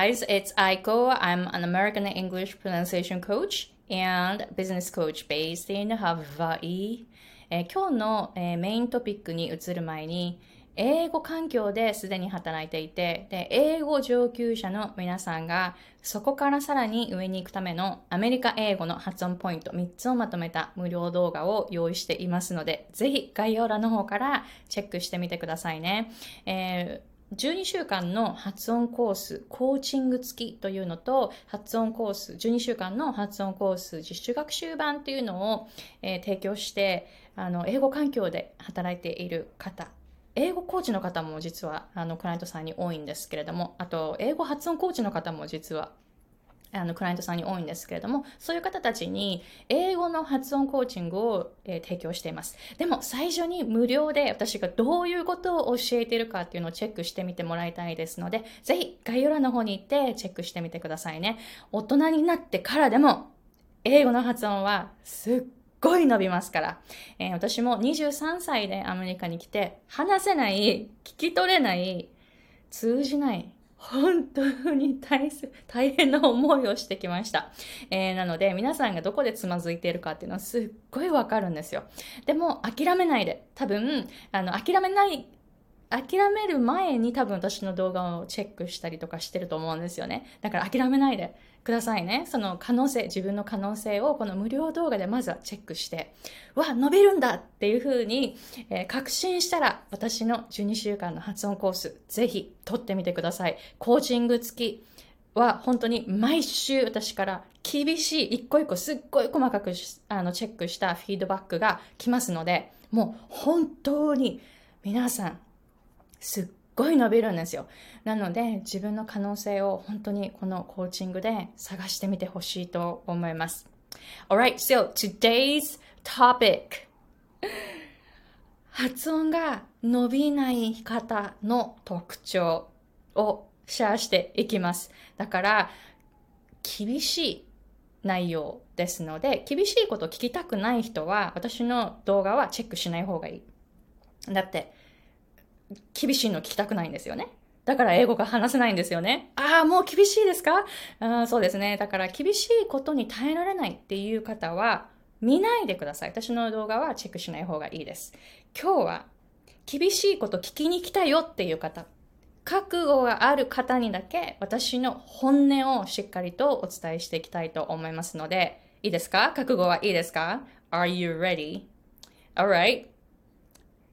guys, it's Aiko. I'm an American English pronunciation coach and business coach based in Hawaii. えー、今日の、えー、メイントピックに移る前に、英語環境ですでに働いていてで、英語上級者の皆さんがそこからさらに上に行くためのアメリカ英語の発音ポイント3つをまとめた無料動画を用意していますので、ぜひ概要欄の方からチェックしてみてくださいね。えー12週間の発音コース、コーチング付きというのと、発音コース、12週間の発音コース、実習学習版というのを、えー、提供して、あの、英語環境で働いている方。英語コーチの方も実はあのクライアントさんに多いんですけれども、あと英語発音コーチの方も実はあのクライアントさんに多いんですけれども、そういう方たちに英語の発音コーチングを、えー、提供しています。でも最初に無料で私がどういうことを教えているかっていうのをチェックしてみてもらいたいですので、ぜひ概要欄の方に行ってチェックしてみてくださいね。大人になってからでも英語の発音はすっごい伸びますから。えー、私も23歳でアメリカに来て、話せない、聞き取れない、通じない、本当に大大変な思いをしてきました。えー、なので、皆さんがどこでつまずいているかっていうのはすっごいわかるんですよ。でも、諦めないで。多分、あの、諦めない諦める前に多分私の動画をチェックしたりとかしてると思うんですよね。だから諦めないでくださいね。その可能性、自分の可能性をこの無料動画でまずはチェックして、わ、伸びるんだっていう風に、えー、確信したら私の12週間の発音コース、ぜひ取ってみてください。コーチング付きは本当に毎週私から厳しい一個一個すっごい細かくあのチェックしたフィードバックが来ますので、もう本当に皆さんすっごい伸びるんですよ。なので自分の可能性を本当にこのコーチングで探してみてほしいと思います。Alright, so today's topic 発音が伸びない方の特徴をシェアしていきます。だから厳しい内容ですので、厳しいことを聞きたくない人は私の動画はチェックしない方がいい。だって厳しいの聞きたくないんですよね。だから英語が話せないんですよね。ああ、もう厳しいですか？あそうですね。だから厳しいことに耐えられないっていう方は見ないでください。私の動画はチェックしない方がいいです。今日は厳しいこと聞きに来たよっていう方、覚悟がある方にだけ私の本音をしっかりとお伝えしていきたいと思いますので、いいですか？覚悟はいいですか ?Are you ready?Alright.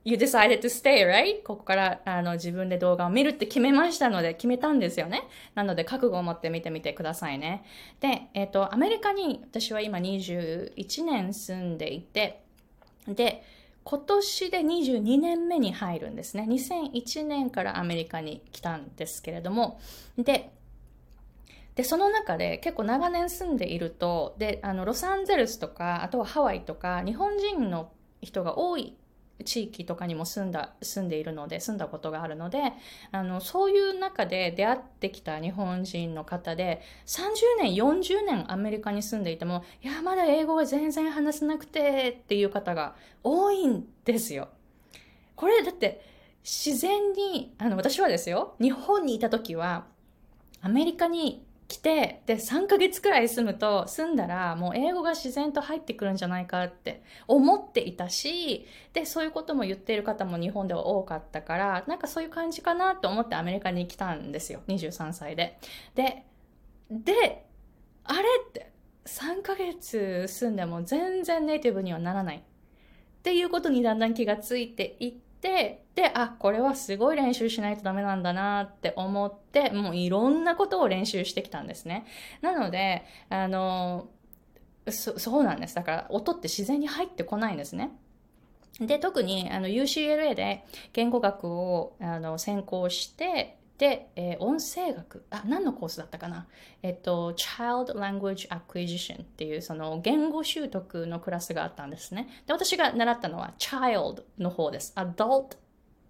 You decided to stay, right? ここからあの自分で動画を見るって決めましたので、決めたんですよね。なので、覚悟を持って見てみてくださいね。で、えっ、ー、と、アメリカに私は今21年住んでいて、で、今年で22年目に入るんですね。2001年からアメリカに来たんですけれども、で、で、その中で結構長年住んでいると、で、あの、ロサンゼルスとか、あとはハワイとか、日本人の人が多い地域とかにも住んだ住んでいるので住んだことがあるのであのそういう中で出会ってきた日本人の方で30年40年アメリカに住んでいてもいやまだ英語が全然話せなくてっていう方が多いんですよ。これだって自然にあの私はですよ日本にいた時はアメリカに来て、で、3ヶ月くらい住むと、住んだらもう英語が自然と入ってくるんじゃないかって思っていたし、で、そういうことも言っている方も日本では多かったから、なんかそういう感じかなと思ってアメリカに来たんですよ。23歳で。で、で、あれって、3ヶ月住んでも全然ネイティブにはならない。っていうことにだんだん気がついていって、で、あ、これはすごい練習しないとダメなんだなって思って、もういろんなことを練習してきたんですね。なので、あの、そそうなんです。だから音って自然に入ってこないんですね。で、特にあの UCLA で言語学をあの専攻して、で、えー、音声学、あ、何のコースだったかなえっと、Child Language Acquisition っていうその言語習得のクラスがあったんですね。で、私が習ったのは Child の方です。Adult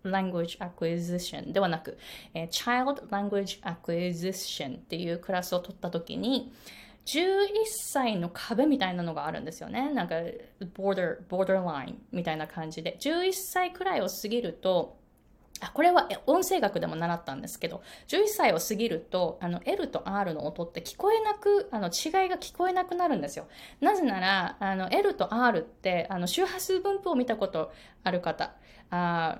Language Acquisition ではなく、えー、Child Language Acquisition っていうクラスを取った時に、11歳の壁みたいなのがあるんですよね。なんか、ボーダー、ボーダーラインみたいな感じで。11歳くらいを過ぎると、あこれは音声学でも習ったんですけど、11歳を過ぎると、あの、L と R の音って聞こえなく、あの、違いが聞こえなくなるんですよ。なぜなら、あの、L と R って、あの、周波数分布を見たことある方、あ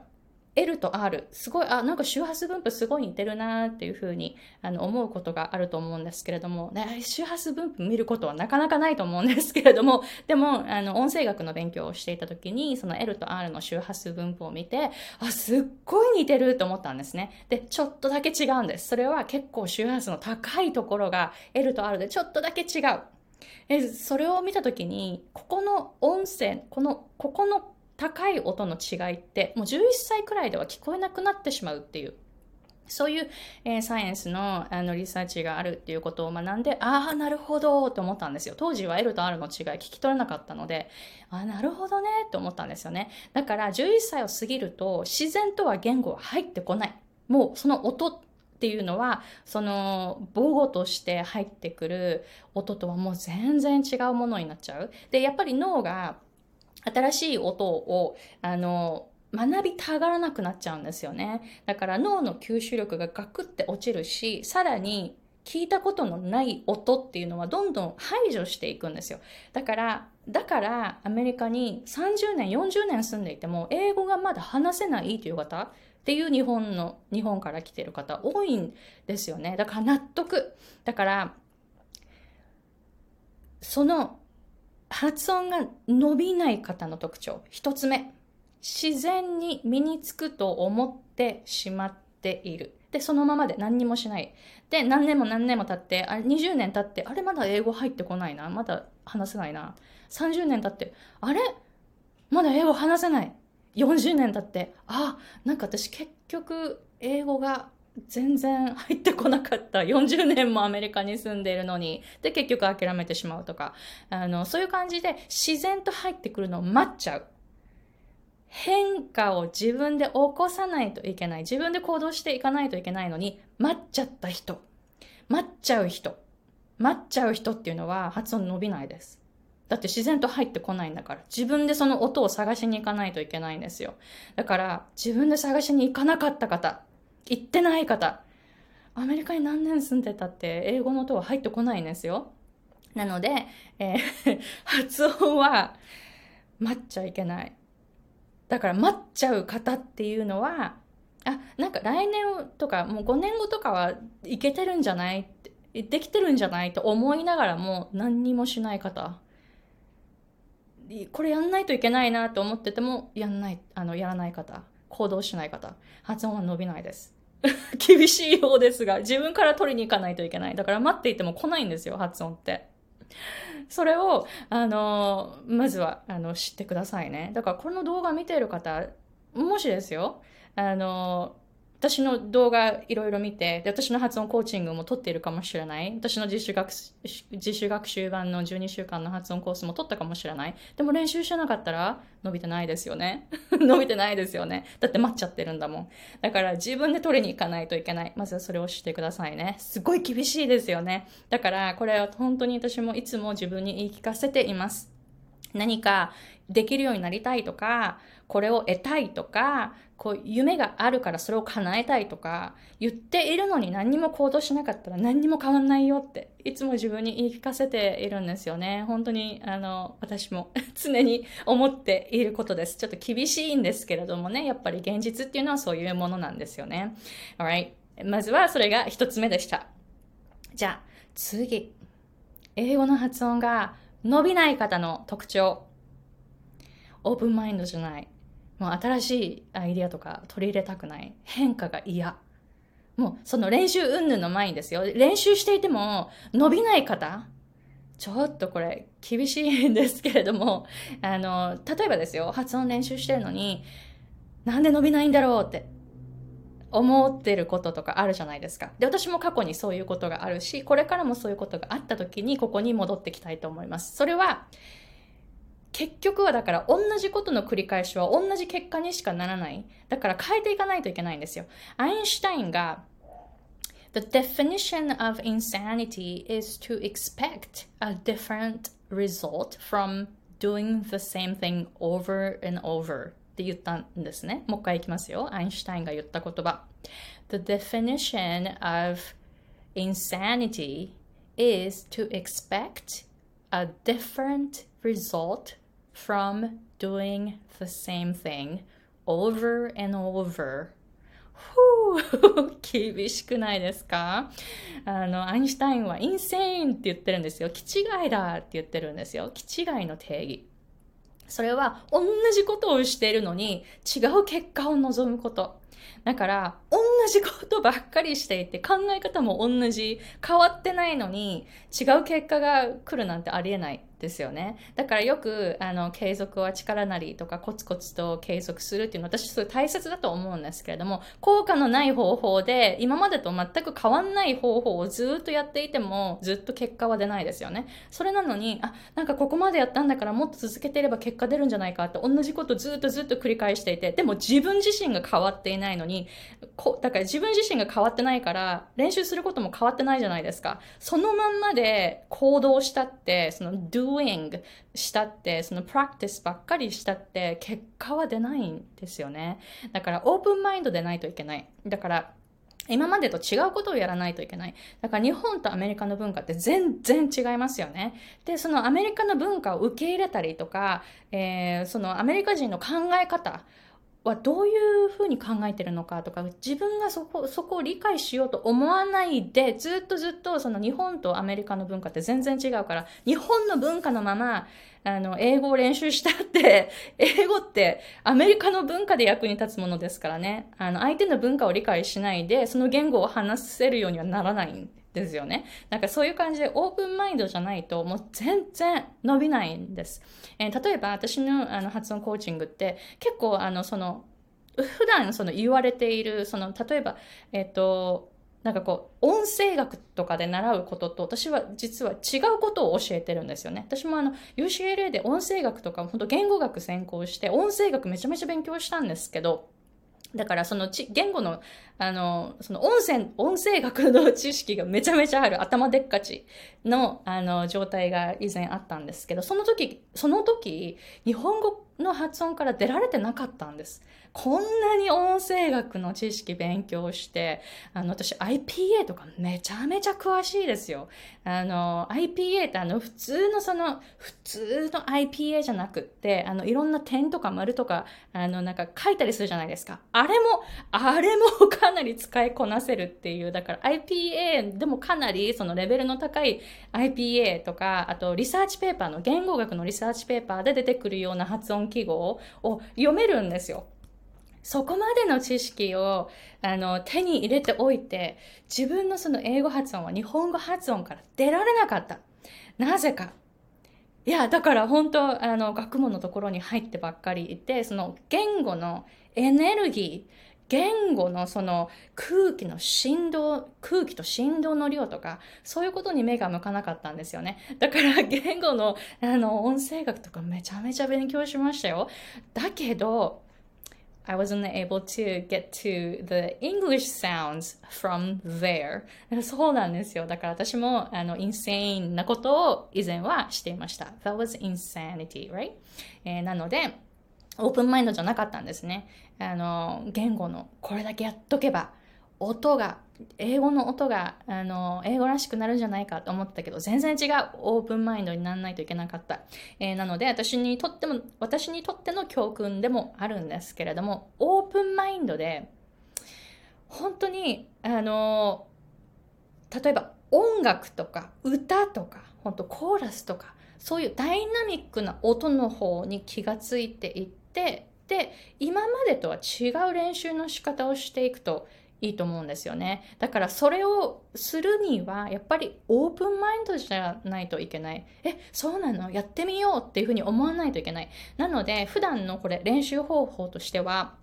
L と R、すごい、あ、なんか周波数分布すごい似てるなっていうふうにあの思うことがあると思うんですけれども、ね、周波数分布見ることはなかなかないと思うんですけれども、でも、あの、音声学の勉強をしていた時に、その L と R の周波数分布を見て、あ、すっごい似てると思ったんですね。で、ちょっとだけ違うんです。それは結構周波数の高いところが L と R でちょっとだけ違う。え、それを見た時に、ここの音声、この、ここの高い音の違いってもう11歳くらいでは聞こえなくなってしまうっていうそういう、えー、サイエンスのあのリサーチがあるっていうことを学んで、ああ、なるほどと思ったんですよ。当時は L と R の違い聞き取れなかったので、ああ、なるほどねと思ったんですよね。だから11歳を過ぎると自然とは言語は入ってこない。もうその音っていうのは、その母語として入ってくる音とはもう全然違うものになっちゃう。で、やっぱり脳が新しい音を、あの、学びたがらなくなっちゃうんですよね。だから脳の吸収力がガクって落ちるし、さらに聞いたことのない音っていうのはどんどん排除していくんですよ。だから、だからアメリカに30年、40年住んでいても英語がまだ話せないという方っていう日本の、日本から来てる方多いんですよね。だから納得。だから、その発音が伸びない方の特徴。一つ目。自然に身につくと思ってしまっている。で、そのままで何にもしない。で、何年も何年も経って、あれ20年経って、あれまだ英語入ってこないな。まだ話せないな。30年経って、あれ？まだ英語話せない。40年経って、あ、なんか私結局英語が全然入ってこなかった。40年もアメリカに住んでいるのに。で、結局諦めてしまうとか。あの、そういう感じで自然と入ってくるのを待っちゃう。変化を自分で起こさないといけない。自分で行動していかないといけないのに、待っちゃった人。待っちゃう人。待っちゃう人っていうのは発音伸びないです。だって自然と入ってこないんだから。自分でその音を探しに行かないといけないんですよ。だから自分で探しに行かなかった方、行ってない方、アメリカに何年住んでたって英語の音は入ってこないんですよ。なので、えー、発音は待っちゃいけない。だから待っちゃう方っていうのは、あ、なんか来年とかもう5年後とかはいけてるんじゃない？できてるんじゃないと思いながらも何にもしない方。これやんないといけないなと思っててもやんない、あの、やらない方。行動しない方。発音は伸びないです。厳しいようですが、自分から取りに行かないといけない。だから待っていても来ないんですよ、発音って。それを、あの、まずは、あの、知ってくださいね。だからこの動画見ている方、もしですよ、あの、私の動画いろいろ見てで、私の発音コーチングも取っているかもしれない。私の自主学自主学習版の12週間の発音コースも取ったかもしれない。でも練習してなかったら伸びてないですよね。伸びてないですよね。だって待っちゃってるんだもん。だから自分で取りに行かないといけない。まずはそれをしてくださいね。すごい厳しいですよね。だからこれは本当に私もいつも自分に言い聞かせています。何かできるようになりたいとか、これを得たいとか、こう夢があるからそれを叶えたいとか言っているのに何にも行動しなかったら何にも変わんないよっていつも自分に言い聞かせているんですよね。本当にあの私も 常に思っていることです。ちょっと厳しいんですけれどもね、やっぱり現実っていうのはそういうものなんですよね。Alright. まずはそれが一つ目でした。じゃあ次。英語の発音が伸びない方の特徴。オープンマインドじゃない。もう新しいアイディアとか取り入れたくない。変化が嫌。もうその練習云々の前にですよ。練習していても伸びない方ちょっとこれ厳しいんですけれども、あの、例えばですよ、発音練習してるのに、なんで伸びないんだろうって思ってることとかあるじゃないですか。で、私も過去にそういうことがあるし、これからもそういうことがあった時にここに戻ってきたいと思います。それは、結局はだから同じことの繰り返しは同じ結果にしかならない。だから変えていかないといけないんですよ。アインシュタインが The definition of insanity is to expect a different result from doing the same thing over and over って言ったんですね。もう一回いきますよ。アインシュタインが言った言葉。The definition of insanity is to expect a different result from doing the same thing over and over 厳しくないですか？あの、アインシュタインはインセインって言ってるんですよ。気違いだって言ってるんですよ。気違いの定義。それは同じことをしているのに違う結果を望むこと。だから、同じことばっかりしていて、考え方も同じ、変わってないのに、違う結果が来るなんてありえないですよね。だからよく、あの、継続は力なりとか、コツコツと継続するっていうのは、私すごい大切だと思うんですけれども、効果のない方法で、今までと全く変わんない方法をずっとやっていても、ずっと結果は出ないですよね。それなのに、あ、なんかここまでやったんだからもっと続けていれば結果出るんじゃないかって、同じことずっとずっと繰り返していて、でも自分自身が変わっていないのに、こだから自分自身が変わってないから、練習することも変わってないじゃないですか。そのまんまで行動したって、その doing したって、その practice ばっかりしたって、結果は出ないんですよね。だからオープンマインドでないといけない。だから、今までと違うことをやらないといけない。だから日本とアメリカの文化って全然違いますよね。で、そのアメリカの文化を受け入れたりとか、えー、そのアメリカ人の考え方、はどういうふうに考えてるのかとか、自分がそこ、そこを理解しようと思わないで、ずっとずっとその日本とアメリカの文化って全然違うから、日本の文化のまま、あの、英語を練習したって、英語ってアメリカの文化で役に立つものですからね。あの、相手の文化を理解しないで、その言語を話せるようにはならないんですよね。なんかそういう感じでオープンマインドじゃないともう全然伸びないんです。えー、例えば私のあの発音コーチングって結構あのその普段その言われているその例えばえっ、ー、となんかこう、音声学とかで習うことと、私は実は違うことを教えてるんですよね。私もあの、UCLA で音声学とか、本当言語学専攻して、音声学めちゃめちゃ勉強したんですけど、だからそのち言語の、あの、その音声、音声学の知識がめちゃめちゃある頭でっかちの、あの、状態が以前あったんですけど、その時、その時、日本語の発音から出られてなかったんです。こんなに音声学の知識勉強して、あの、私 IPA とかめちゃめちゃ詳しいですよ。あの、IPA ってあの、普通のその、普通の IPA じゃなくって、あの、いろんな点とか丸とか、あの、なんか書いたりするじゃないですか。あれも、あれもかなり使いこなせるっていう、だから IPA でもかなりそのレベルの高い IPA とか、あとリサーチペーパーの、言語学のリサーチペーパーで出てくるような発音記号を読めるんですよ。そこまでの知識をあの手に入れておいて、自分のその英語発音は日本語発音から出られなかった。なぜか。いや、だから本当、あの、学問のところに入ってばっかりいて、その言語のエネルギー、言語のその空気の振動、空気と振動の量とか、そういうことに目が向かなかったんですよね。だから 言語のあの音声学とかめちゃめちゃ勉強しましたよ。だけど、I wasn't able to get to the English sounds from there. そうなんですよ。だから私もあの insane なことを以前はしていました。That was insanity, right? えー、なので、オープンマインドじゃなかったんですね。あの、言語のこれだけやっとけば、音が、英語の音が、あの、英語らしくなるんじゃないかと思ったけど、全然違う。オープンマインドにならないといけなかった。えー、なので、私にとっても、私にとっての教訓でもあるんですけれども、オープンマインドで、本当に、あの、例えば音楽とか歌とか、本当コーラスとか、そういうダイナミックな音の方に気がついていって、で、今までとは違う練習の仕方をしていくといいと思うんですよね。だからそれをするには、やっぱりオープンマインドじゃないといけない。え、そうなの？やってみようっていうふうに思わないといけない。なので、普段のこれ練習方法としては、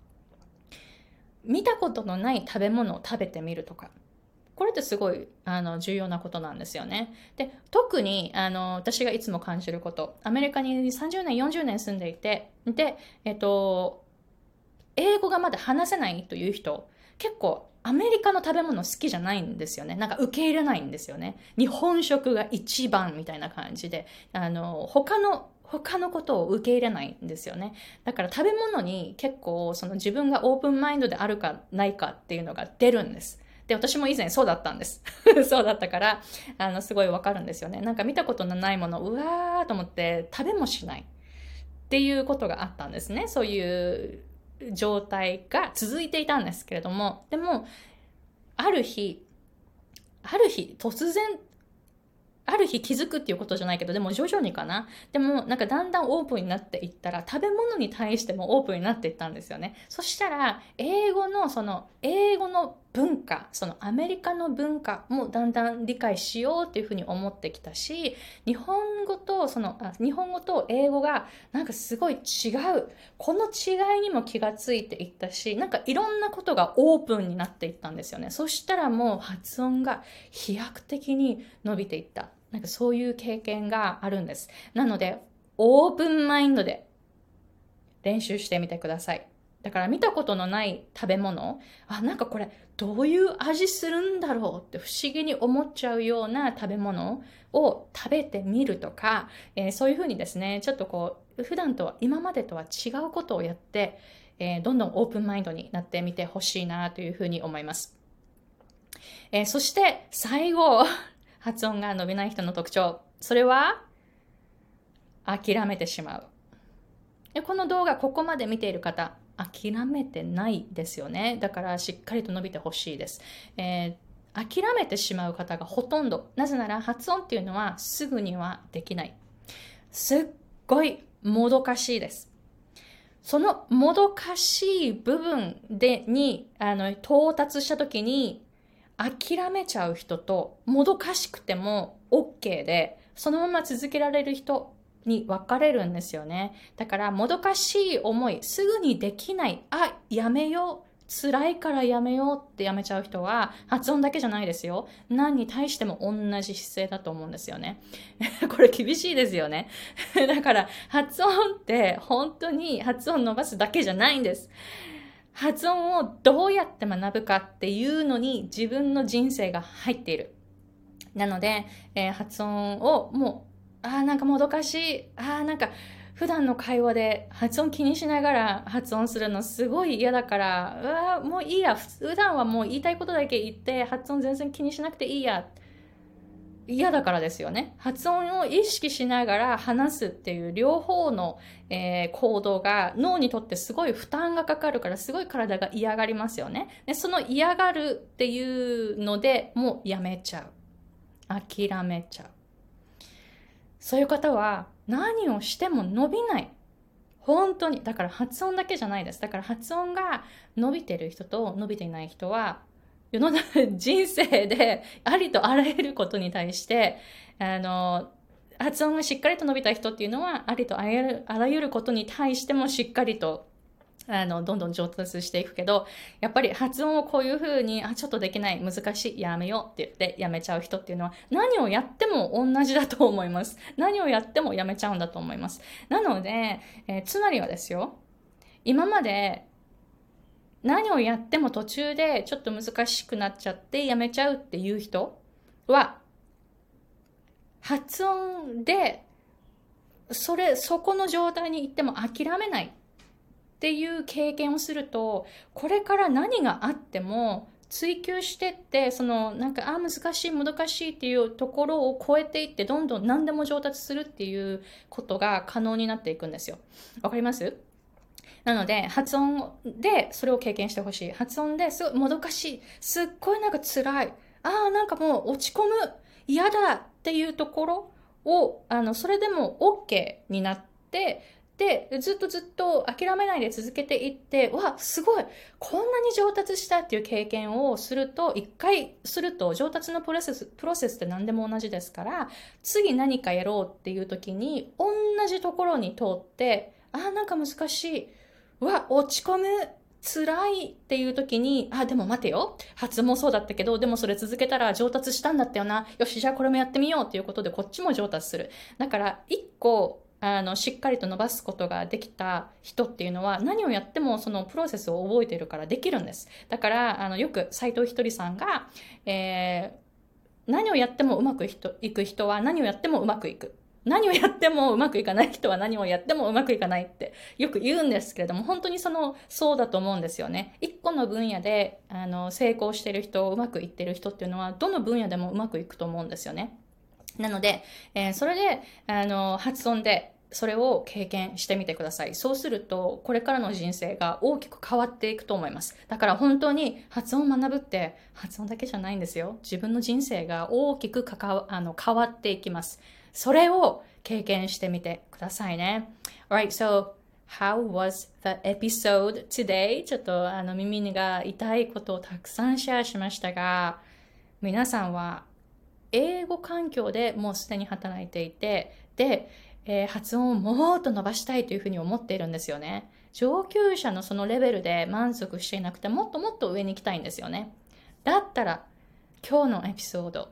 見たことのない食べ物を食べてみるとか。これってすごいあの重要なことなんですよね。で、特にあの私がいつも感じること、アメリカに30年、40年住んでいて、で、えっと、英語がまだ話せないという人、結構アメリカの食べ物好きじゃないんですよね。なんか受け入れないんですよね。日本食が一番みたいな感じで、あの、他の他のことを受け入れないんですよね。だから食べ物に結構その自分がオープンマインドであるかないかっていうのが出るんです。で、私も以前そうだったんです。そうだったから、あの、すごいわかるんですよね。なんか見たことのないもの、うわーと思って食べもしないっていうことがあったんですね。そういう状態が続いていたんですけれども、でも、ある日、ある日、突然ある日気づくっていうことじゃないけど、でも徐々にかな。でもなんかだんだんオープンになっていったら、食べ物に対してもオープンになっていったんですよね。そしたら、英語のその、英語の文化、そのアメリカの文化もだんだん理解しようっていうふうに思ってきたし、日本語とその、あ日本語と英語がなんかすごい違う。この違いにも気がついていったし、なんかいろんなことがオープンになっていったんですよね。そしたらもう発音が飛躍的に伸びていった。なんかそういう経験があるんです。なので、オープンマインドで練習してみてください。だから見たことのない食べ物、あ、なんかこれどういう味するんだろうって不思議に思っちゃうような食べ物を食べてみるとか、えー、そういうふうにですね、ちょっとこう、普段とは、今までとは違うことをやって、えー、どんどんオープンマインドになってみてほしいなというふうに思います。えー、そして最後、発音が伸びない人の特徴。それは、諦めてしまう。この動画、ここまで見ている方、諦めてないですよね。だからしっかりと伸びてほしいです。えー、諦めてしまう方がほとんど。なぜなら発音っていうのはすぐにはできない。すっごいもどかしいです。そのもどかしい部分でに、あの、到達した時に諦めちゃう人ともどかしくても OK で、そのまま続けられる人に分かれるんですよね。だから、もどかしい思い、すぐにできない、あ、やめよう。辛いからやめようってやめちゃう人は発音だけじゃないですよ。何に対しても同じ姿勢だと思うんですよね。これ厳しいですよね。だから発音って本当に発音伸ばすだけじゃないんです。発音をどうやって学ぶかっていうのに自分の人生が入っている。なので、えー、発音をもうああ、なんかもどかしい。ああ、なんか普段の会話で発音気にしながら発音するのすごい嫌だから、うわもういいや。普段はもう言いたいことだけ言って発音全然気にしなくていいや。嫌だからですよね。発音を意識しながら話すっていう両方の、えー、行動が脳にとってすごい負担がかかるからすごい体が嫌がりますよね。でその嫌がるっていうのでもうやめちゃう。諦めちゃう。そういう方は何をしても伸びない。本当に。だから発音だけじゃないです。だから発音が伸びてる人と伸びていない人は、世の中、人生で ありとあらゆることに対して、あの、発音がしっかりと伸びた人っていうのは、ありとあらゆることに対してもしっかりとあの、どんどん上達していくけど、やっぱり発音をこういう風に、あ、ちょっとできない、難しい、やめようって言ってやめちゃう人っていうのは、何をやっても同じだと思います。何をやってもやめちゃうんだと思います。なので、えー、つまりはですよ、今まで何をやっても途中でちょっと難しくなっちゃってやめちゃうっていう人は、発音で、それ、そこの状態に行っても諦めないっていう経験をすると、これから何があっても追求してって、そのなんか、あ、難しい、もどかしいっていうところを超えていって、どんどん何でも上達するっていうことが可能になっていくんですよ。わかります？なので、発音でそれを経験してほしい。発音ですごいもどかしい。すっごいなんか辛い。ああ、なんかもう落ち込む。嫌だっていうところを、あの、それでも OK になって、で、ずっとずっと諦めないで続けていって、わ、すごいこんなに上達したっていう経験をすると、一回すると上達のプロセス、プロセスって何でも同じですから、次何かやろうっていう時に、同じところに通って、あ、なんか難しい。わ、落ち込む。辛いっていう時に、あ、でも待てよ。発音もそうだったけど、でもそれ続けたら上達したんだったよな。よし、じゃあこれもやってみようっていうことでこっちも上達する。だから、一個あのしっかりと伸ばすことができた人っていうのは何をやってもそのプロセスを覚えてるからできるんです。だからあのよく斎藤ひとりさんが、えー、何をやってもうまくいく人は何をやってもうまくいく。何をやってもうまくいかない人は何をやってもうまくいかないってよく言うんですけれども、本当にその、そうだと思うんですよね。一個の分野で、あの、成功してる人、うまくいってる人っていうのは、どの分野でもうまくいくと思うんですよね。なので、えー、それで、あの、発音で、それを経験してみてください。そうすると、これからの人生が大きく変わっていくと思います。だから本当に発音を学ぶって発音だけじゃないんですよ。自分の人生が大きくあの変わっていきます。それを経験してみてくださいね。Alright, so How was the episode today? ちょっとあの耳が痛いことをたくさんシェアしましたが、皆さんは英語環境でもうすでに働いていて、で、えー、発音をもっと伸ばしたいというふうに思っているんですよね。上級者のそのレベルで満足していなくて、もっともっと上に行きたいんですよね。だったら、今日のエピソード、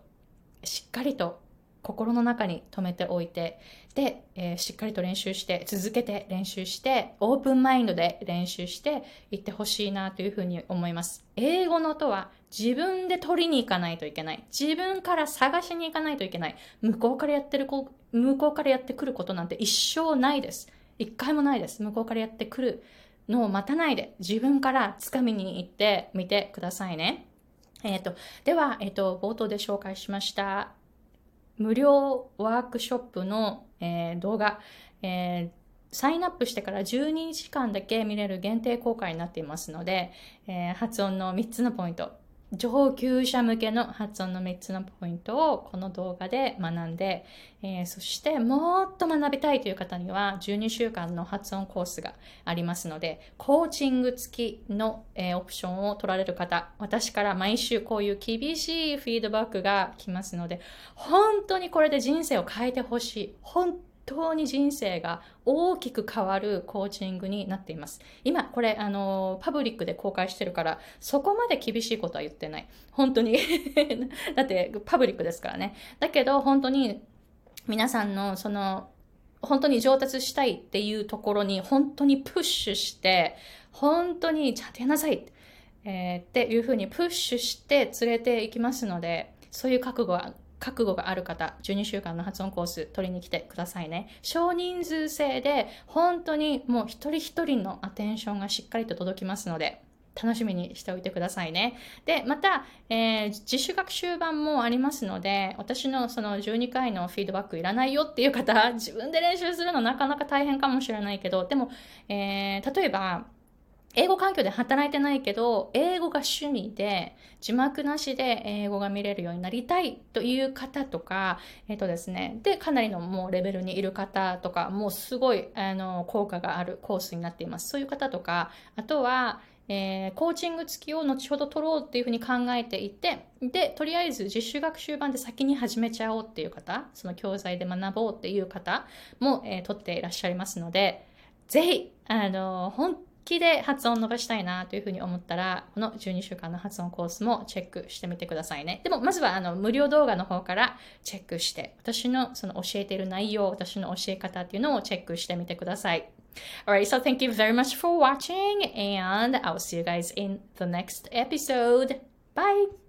しっかりと心の中に留めておいて、で、えー、しっかりと練習して、続けて練習して、オープンマインドで練習していってほしいなというふうに思います。英語の音は自分で取りに行かないといけない。自分から探しに行かないといけない。向こうからやってる向こうからやってくることなんて一生ないです。一回もないです。向こうからやってくるのを待たないで、自分から掴みに行ってみてくださいね。えっ、ー、と、では、えっ、ー、と、冒頭で紹介しました、無料ワークショップの、えー、動画、えサインアップしてから12時間だけ見れる限定公開になっていますので、え発音の3つのポイント、上級者向けの発音の3つのポイントをこの動画で学んで、えー、そしてもっと学びたいという方には12週間の発音コースがありますので、コーチング付きの、えー、オプションを取られる方、私から毎週こういう厳しいフィードバックが来ますので、本当にこれで人生を変えてほしい。本当に人生が大きく変わるコーチングになっています。今、これ、あの、パブリックで公開してるから、そこまで厳しいことは言ってない。本当に だって、パブリックですからね。だけど、本当に、皆さんの、その、本当に上達したいっていうところに、本当にプッシュして、本当に、ちゃんとやなさい、えー、っていうふうにプッシュして連れていきますので、そういう覚悟は覚悟がある方、12週間の発音コース取りに来てくださいね。少人数制で、本当にもう一人一人のアテンションがしっかりと届きますので、楽しみにしておいてくださいね。で、また、えー、自主学習版もありますので、私のその12回のフィードバックいらないよっていう方、自分で練習するのなかなか大変かもしれないけど、でも、えー、例えば、英語環境で働いてないけど、英語が趣味で、字幕なしで英語が見れるようになりたいという方とか、えっ、とですね、で、かなりのもうレベルにいる方とか、もうすごい、あの、効果があるコースになっています。そういう方とか、あとは、えー、コーチング付きを後ほど取ろうっていうふうに考えていて、で、とりあえず実習学習版で先に始めちゃおうっていう方、その教材で学ぼうっていう方も、えー、取っていらっしゃいますので、ぜひ、あの、本気で発音を伸ばしたいなというふうに思ったら、この12週間の発音コースもチェックしてみてくださいね。でも、まずはあの無料動画の方からチェックして、私のその教えている内容、私の教え方っていうのをチェックしてみてください。Alright, so thank you very much for watching and I'll see you guys in the next episode. Bye!